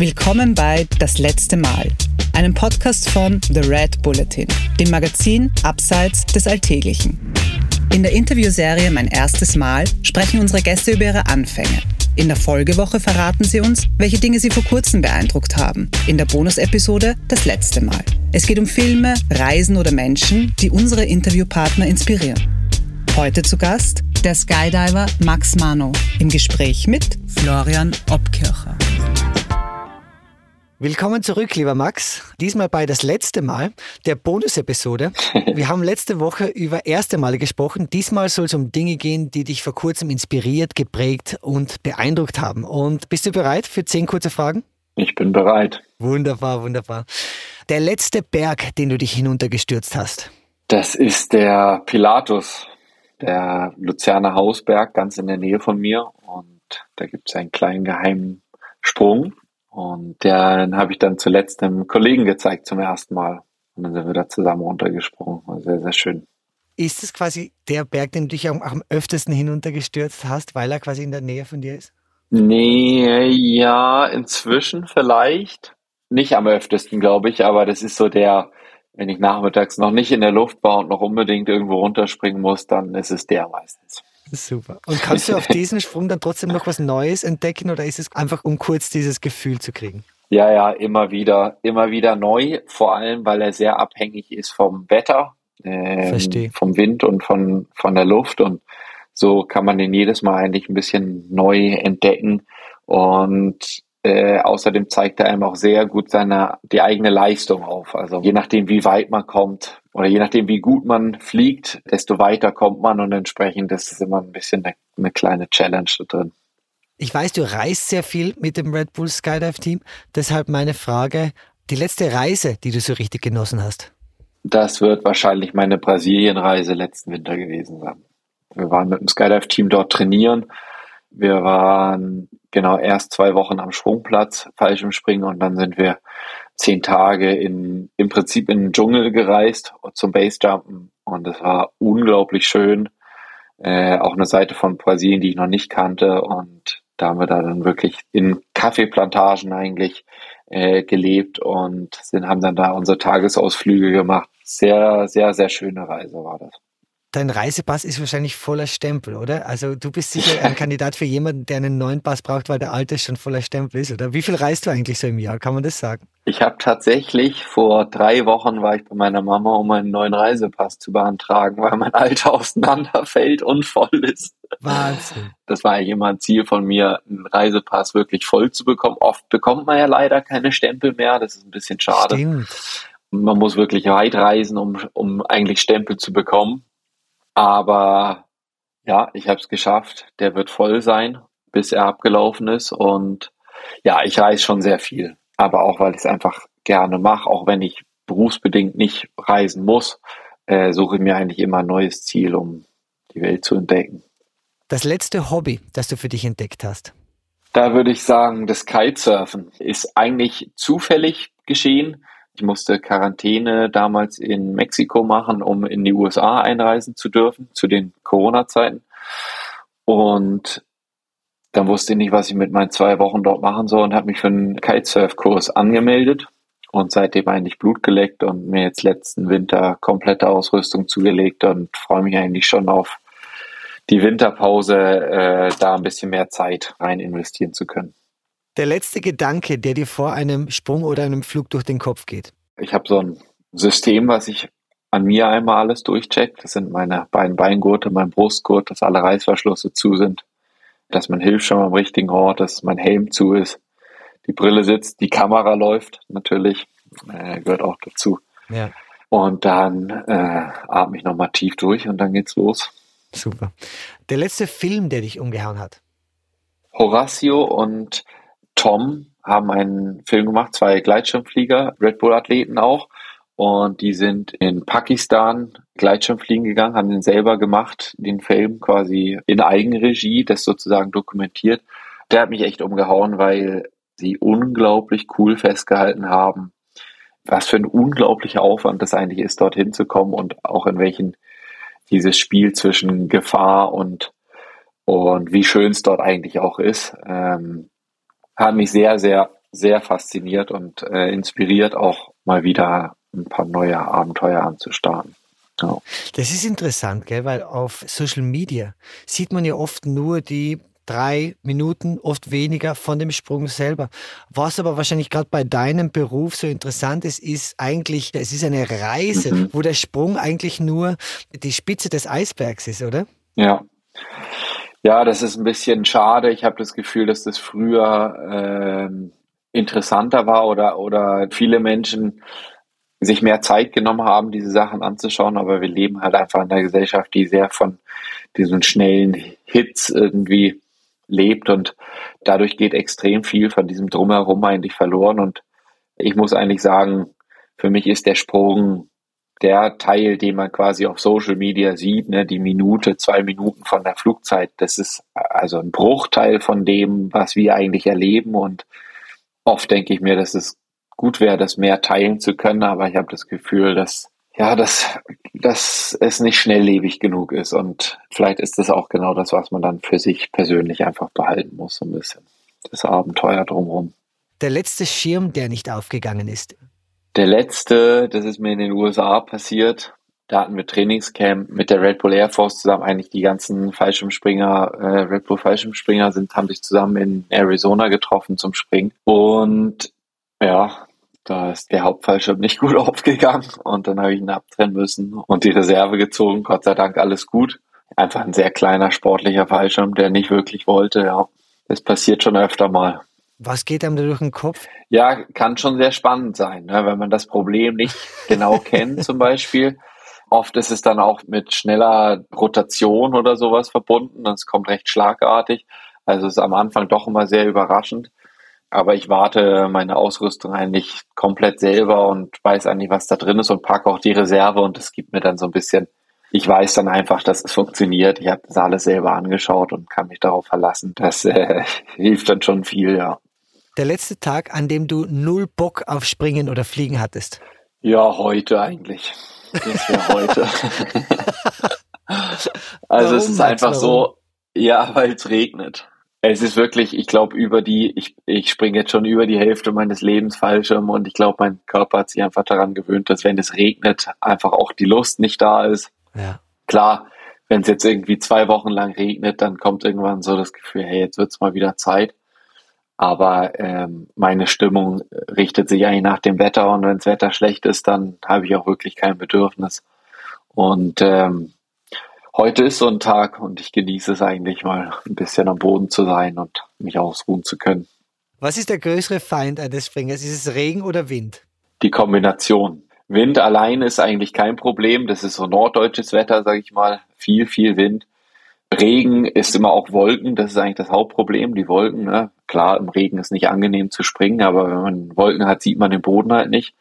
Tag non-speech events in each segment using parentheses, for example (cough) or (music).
Willkommen bei Das letzte Mal, einem Podcast von The Red Bulletin, dem Magazin Abseits des Alltäglichen. In der Interviewserie Mein erstes Mal sprechen unsere Gäste über ihre Anfänge. In der Folgewoche verraten sie uns, welche Dinge sie vor kurzem beeindruckt haben. In der Bonusepisode Das letzte Mal. Es geht um Filme, Reisen oder Menschen, die unsere Interviewpartner inspirieren. Heute zu Gast der Skydiver Max Mano im Gespräch mit Florian Obkircher. Willkommen zurück, lieber Max. Diesmal bei das letzte Mal der Bonus-Episode. (laughs) Wir haben letzte Woche über erste Male gesprochen. Diesmal soll es um Dinge gehen, die dich vor kurzem inspiriert, geprägt und beeindruckt haben. Und bist du bereit für zehn kurze Fragen? Ich bin bereit. Wunderbar, wunderbar. Der letzte Berg, den du dich hinuntergestürzt hast? Das ist der Pilatus der Luzerner Hausberg ganz in der Nähe von mir und da gibt es einen kleinen geheimen Sprung und den habe ich dann zuletzt einem Kollegen gezeigt zum ersten Mal und dann sind wir da zusammen runtergesprungen. War sehr, sehr schön. Ist es quasi der Berg, den du dich am, am öftesten hinuntergestürzt hast, weil er quasi in der Nähe von dir ist? Nee, ja, inzwischen vielleicht. Nicht am öftesten, glaube ich, aber das ist so der, wenn ich nachmittags noch nicht in der Luft war und noch unbedingt irgendwo runterspringen muss, dann ist es der meistens. Super. Und kannst du auf diesen Sprung dann trotzdem noch was Neues entdecken oder ist es einfach, um kurz dieses Gefühl zu kriegen? Ja, ja, immer wieder, immer wieder neu, vor allem, weil er sehr abhängig ist vom Wetter, ähm, vom Wind und von, von der Luft und so kann man den jedes Mal eigentlich ein bisschen neu entdecken und äh, außerdem zeigt er einem auch sehr gut seine die eigene Leistung auf. Also je nachdem, wie weit man kommt oder je nachdem, wie gut man fliegt, desto weiter kommt man und entsprechend ist es immer ein bisschen eine, eine kleine Challenge da drin. Ich weiß, du reist sehr viel mit dem Red Bull Skydive Team. Deshalb meine Frage: Die letzte Reise, die du so richtig genossen hast? Das wird wahrscheinlich meine Brasilienreise letzten Winter gewesen sein. Wir waren mit dem Skydive Team dort trainieren. Wir waren genau erst zwei Wochen am Sprungplatz, Fallschirmspringen und dann sind wir zehn Tage in, im Prinzip in den Dschungel gereist zum Basejumpen und es war unglaublich schön. Äh, auch eine Seite von Brasilien, die ich noch nicht kannte und da haben wir da dann wirklich in Kaffeeplantagen eigentlich äh, gelebt und sind, haben dann da unsere Tagesausflüge gemacht. Sehr, sehr, sehr schöne Reise war das dein Reisepass ist wahrscheinlich voller Stempel, oder? Also du bist sicher ein (laughs) Kandidat für jemanden, der einen neuen Pass braucht, weil der alte schon voller Stempel ist, oder? Wie viel reist du eigentlich so im Jahr? Kann man das sagen? Ich habe tatsächlich vor drei Wochen war ich bei meiner Mama, um einen neuen Reisepass zu beantragen, weil mein alter (laughs) auseinanderfällt und voll ist. Wahnsinn. Das war ja immer ein Ziel von mir, einen Reisepass wirklich voll zu bekommen. Oft bekommt man ja leider keine Stempel mehr. Das ist ein bisschen schade. Stimmt. Man muss wirklich weit reisen, um, um eigentlich Stempel zu bekommen. Aber ja, ich habe es geschafft. Der wird voll sein, bis er abgelaufen ist. Und ja, ich reise schon sehr viel. Aber auch, weil ich es einfach gerne mache, auch wenn ich berufsbedingt nicht reisen muss, äh, suche ich mir eigentlich immer ein neues Ziel, um die Welt zu entdecken. Das letzte Hobby, das du für dich entdeckt hast? Da würde ich sagen, das Kitesurfen ist eigentlich zufällig geschehen. Ich musste Quarantäne damals in Mexiko machen, um in die USA einreisen zu dürfen, zu den Corona-Zeiten. Und dann wusste ich nicht, was ich mit meinen zwei Wochen dort machen soll und habe mich für einen Kitesurf-Kurs angemeldet und seitdem eigentlich Blut geleckt und mir jetzt letzten Winter komplette Ausrüstung zugelegt und freue mich eigentlich schon auf die Winterpause, äh, da ein bisschen mehr Zeit rein investieren zu können der letzte Gedanke, der dir vor einem Sprung oder einem Flug durch den Kopf geht? Ich habe so ein System, was ich an mir einmal alles durchcheckt. Das sind meine beiden Beingurte, mein Brustgurt, dass alle Reißverschlüsse zu sind, dass mein Hilfsschirm am richtigen Ort ist, mein Helm zu ist, die Brille sitzt, die Kamera läuft natürlich, äh, gehört auch dazu. Ja. Und dann äh, atme ich nochmal tief durch und dann geht's los. Super. Der letzte Film, der dich umgehauen hat? Horatio und Tom haben einen Film gemacht, zwei Gleitschirmflieger, Red Bull-Athleten auch. Und die sind in Pakistan Gleitschirmfliegen gegangen, haben den selber gemacht, den Film quasi in Eigenregie, das sozusagen dokumentiert. Der hat mich echt umgehauen, weil sie unglaublich cool festgehalten haben, was für ein unglaublicher Aufwand das eigentlich ist, dorthin zu kommen und auch in welchen dieses Spiel zwischen Gefahr und, und wie schön es dort eigentlich auch ist. Ähm, hat mich sehr, sehr sehr fasziniert und äh, inspiriert, auch mal wieder ein paar neue Abenteuer anzustarten. Ja. Das ist interessant, gell? weil auf Social Media sieht man ja oft nur die drei Minuten, oft weniger von dem Sprung selber. Was aber wahrscheinlich gerade bei deinem Beruf so interessant ist, ist eigentlich, es ist eine Reise, mhm. wo der Sprung eigentlich nur die Spitze des Eisbergs ist, oder? Ja. Ja, das ist ein bisschen schade. Ich habe das Gefühl, dass das früher äh, interessanter war oder, oder viele Menschen sich mehr Zeit genommen haben, diese Sachen anzuschauen, aber wir leben halt einfach in einer Gesellschaft, die sehr von diesen schnellen Hits irgendwie lebt. Und dadurch geht extrem viel von diesem Drumherum eigentlich verloren. Und ich muss eigentlich sagen, für mich ist der Sprung der Teil, den man quasi auf Social Media sieht, ne, die Minute, zwei Minuten von der Flugzeit, das ist also ein Bruchteil von dem, was wir eigentlich erleben und oft denke ich mir, dass es gut wäre, das mehr teilen zu können, aber ich habe das Gefühl, dass ja, dass, dass es nicht schnelllebig genug ist und vielleicht ist das auch genau das, was man dann für sich persönlich einfach behalten muss, so ein bisschen. Das Abenteuer drumherum. Der letzte Schirm, der nicht aufgegangen ist. Der letzte, das ist mir in den USA passiert. Da hatten wir Trainingscamp mit der Red Bull Air Force zusammen. Eigentlich die ganzen Fallschirmspringer, äh, Red Bull Fallschirmspringer sind, haben sich zusammen in Arizona getroffen zum Springen. Und ja, da ist der Hauptfallschirm nicht gut (laughs) aufgegangen und dann habe ich ihn abtrennen müssen und die Reserve gezogen. Gott sei Dank alles gut. Einfach ein sehr kleiner sportlicher Fallschirm, der nicht wirklich wollte. Ja, das passiert schon öfter mal. Was geht einem da durch den Kopf? Ja, kann schon sehr spannend sein, ne? wenn man das Problem nicht genau (laughs) kennt zum Beispiel. Oft ist es dann auch mit schneller Rotation oder sowas verbunden. Es kommt recht schlagartig. Also es ist am Anfang doch immer sehr überraschend. Aber ich warte meine Ausrüstung eigentlich komplett selber und weiß eigentlich, was da drin ist und packe auch die Reserve und es gibt mir dann so ein bisschen, ich weiß dann einfach, dass es funktioniert. Ich habe das alles selber angeschaut und kann mich darauf verlassen. Das äh, (laughs) hilft dann schon viel, ja. Der letzte Tag, an dem du null Bock auf Springen oder Fliegen hattest? Ja, heute eigentlich. Das wäre heute. (laughs) also warum, es ist einfach so, ja, weil es regnet. Es ist wirklich, ich glaube, über die, ich, ich springe jetzt schon über die Hälfte meines Lebens Fallschirm und ich glaube, mein Körper hat sich einfach daran gewöhnt, dass wenn es regnet, einfach auch die Lust nicht da ist. Ja. Klar, wenn es jetzt irgendwie zwei Wochen lang regnet, dann kommt irgendwann so das Gefühl, hey, jetzt wird's mal wieder Zeit. Aber ähm, meine Stimmung richtet sich eigentlich nach dem Wetter und wenn das Wetter schlecht ist, dann habe ich auch wirklich kein Bedürfnis. Und ähm, heute ist so ein Tag und ich genieße es eigentlich mal ein bisschen am Boden zu sein und mich ausruhen zu können. Was ist der größere Feind eines Springers? Ist es Regen oder Wind? Die Kombination. Wind allein ist eigentlich kein Problem. Das ist so norddeutsches Wetter, sage ich mal. Viel, viel Wind. Regen ist immer auch Wolken. Das ist eigentlich das Hauptproblem. Die Wolken. Ne? Klar, im Regen ist nicht angenehm zu springen, aber wenn man Wolken hat, sieht man den Boden halt nicht.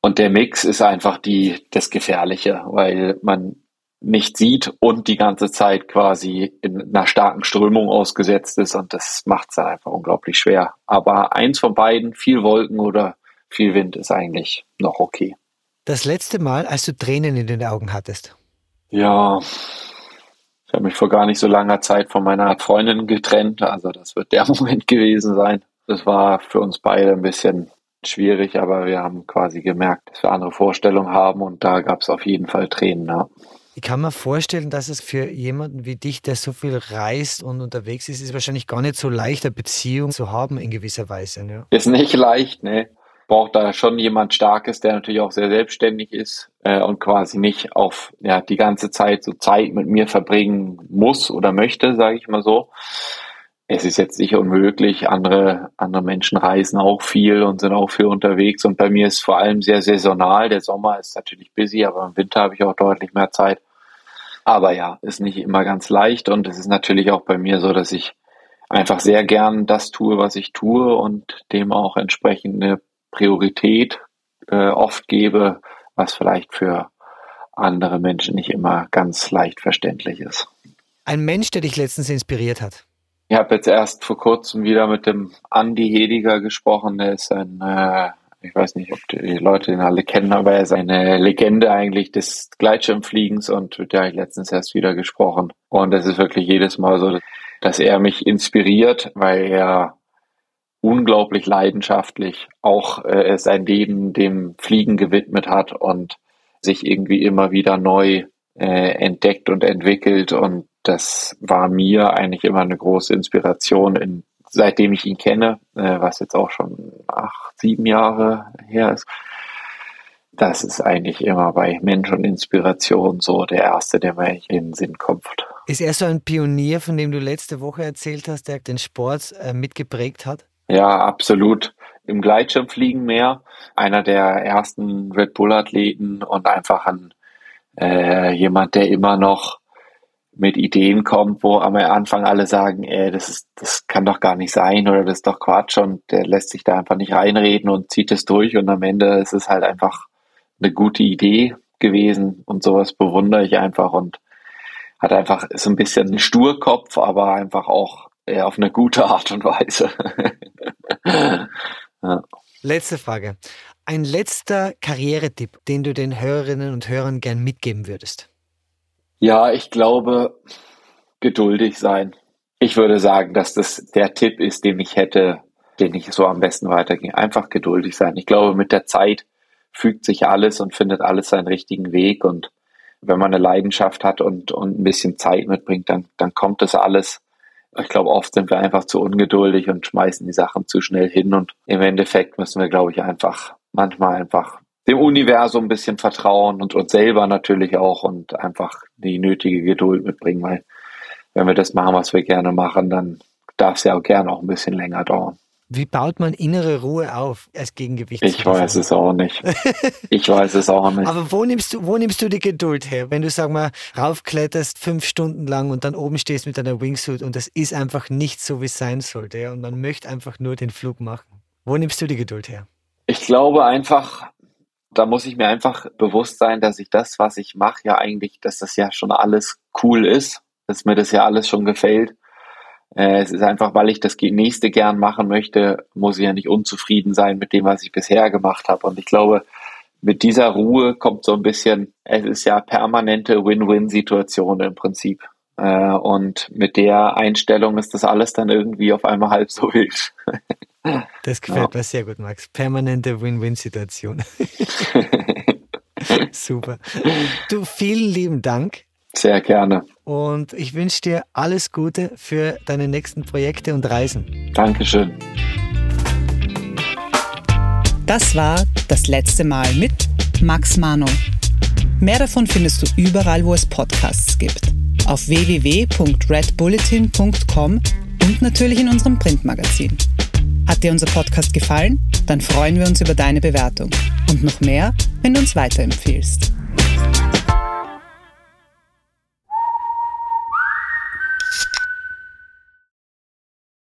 Und der Mix ist einfach die, das Gefährliche, weil man nicht sieht und die ganze Zeit quasi in einer starken Strömung ausgesetzt ist und das macht es dann einfach unglaublich schwer. Aber eins von beiden, viel Wolken oder viel Wind, ist eigentlich noch okay. Das letzte Mal, als du Tränen in den Augen hattest? Ja, ich habe mich vor gar nicht so langer Zeit von meiner Freundin getrennt, also das wird der (laughs) Moment gewesen sein. Das war für uns beide ein bisschen schwierig, aber wir haben quasi gemerkt, dass wir andere Vorstellungen haben und da gab es auf jeden Fall Tränen. Ja. Ich kann mir vorstellen, dass es für jemanden wie dich, der so viel reist und unterwegs ist, ist wahrscheinlich gar nicht so leicht, eine Beziehung zu haben in gewisser Weise. Ja. Ist nicht leicht, ne? Braucht da schon jemand Starkes, der natürlich auch sehr selbstständig ist äh, und quasi nicht auf ja, die ganze Zeit so Zeit mit mir verbringen muss oder möchte, sage ich mal so es ist jetzt nicht unmöglich. Andere, andere Menschen reisen auch viel und sind auch viel unterwegs. Und bei mir ist vor allem sehr saisonal. Der Sommer ist natürlich busy, aber im Winter habe ich auch deutlich mehr Zeit. Aber ja, ist nicht immer ganz leicht. Und es ist natürlich auch bei mir so, dass ich einfach sehr gern das tue, was ich tue und dem auch entsprechend Priorität äh, oft gebe, was vielleicht für andere Menschen nicht immer ganz leicht verständlich ist. Ein Mensch, der dich letztens inspiriert hat. Ich habe jetzt erst vor kurzem wieder mit dem Andy Hediger gesprochen. Der ist ein, äh, ich weiß nicht, ob die Leute ihn alle kennen, aber er ist eine Legende eigentlich des Gleitschirmfliegens und mit der habe ich letztens erst wieder gesprochen. Und es ist wirklich jedes Mal so, dass er mich inspiriert, weil er unglaublich leidenschaftlich auch äh, sein Leben dem Fliegen gewidmet hat und sich irgendwie immer wieder neu äh, entdeckt und entwickelt. Und das war mir eigentlich immer eine große Inspiration, in, seitdem ich ihn kenne, äh, was jetzt auch schon acht, sieben Jahre her ist. Das ist eigentlich immer bei Mensch und Inspiration so der erste, der mir in den Sinn kommt. Ist er so ein Pionier, von dem du letzte Woche erzählt hast, der den Sport äh, mitgeprägt hat? Ja, absolut. Im Gleitschirmfliegen mehr. Einer der ersten Red Bull-Athleten und einfach ein äh, jemand, der immer noch mit Ideen kommt, wo am Anfang alle sagen, ey, das ist, das kann doch gar nicht sein oder das ist doch Quatsch und der lässt sich da einfach nicht reinreden und zieht es durch und am Ende ist es halt einfach eine gute Idee gewesen und sowas bewundere ich einfach und hat einfach so ein bisschen einen Sturkopf, aber einfach auch ja, auf eine gute Art und Weise. (laughs) ja. Letzte Frage. Ein letzter Karrieretipp, den du den Hörerinnen und Hörern gern mitgeben würdest? Ja, ich glaube, geduldig sein. Ich würde sagen, dass das der Tipp ist, den ich hätte, den ich so am besten weitergehe. Einfach geduldig sein. Ich glaube, mit der Zeit fügt sich alles und findet alles seinen richtigen Weg. Und wenn man eine Leidenschaft hat und, und ein bisschen Zeit mitbringt, dann, dann kommt das alles. Ich glaube, oft sind wir einfach zu ungeduldig und schmeißen die Sachen zu schnell hin. Und im Endeffekt müssen wir, glaube ich, einfach manchmal einfach dem Universum ein bisschen vertrauen und uns selber natürlich auch und einfach die nötige Geduld mitbringen, weil wenn wir das machen, was wir gerne machen, dann darf es ja auch gerne auch ein bisschen länger dauern. Wie baut man innere Ruhe auf als Gegengewicht? Ich weiß es auch nicht. Ich weiß es auch nicht. Aber wo nimmst du, wo nimmst du die Geduld her? Wenn du, sag mal, raufkletterst fünf Stunden lang und dann oben stehst mit deiner Wingsuit und das ist einfach nicht so, wie es sein sollte und man möchte einfach nur den Flug machen. Wo nimmst du die Geduld her? Ich glaube einfach, da muss ich mir einfach bewusst sein, dass ich das, was ich mache, ja eigentlich, dass das ja schon alles cool ist, dass mir das ja alles schon gefällt es ist einfach, weil ich das nächste gern machen möchte, muss ich ja nicht unzufrieden sein mit dem, was ich bisher gemacht habe. Und ich glaube, mit dieser Ruhe kommt so ein bisschen, es ist ja permanente Win-Win-Situation im Prinzip. Äh, und mit der Einstellung ist das alles dann irgendwie auf einmal halb so wild. (laughs) Das gefällt ja. mir sehr gut, Max. Permanente Win-Win-Situation. (laughs) Super. Du, vielen lieben Dank. Sehr gerne. Und ich wünsche dir alles Gute für deine nächsten Projekte und Reisen. Dankeschön. Das war das letzte Mal mit Max Mano. Mehr davon findest du überall, wo es Podcasts gibt. Auf www.redbulletin.com und natürlich in unserem Printmagazin. Hat dir unser Podcast gefallen? Dann freuen wir uns über deine Bewertung. Und noch mehr, wenn du uns weiterempfehlst.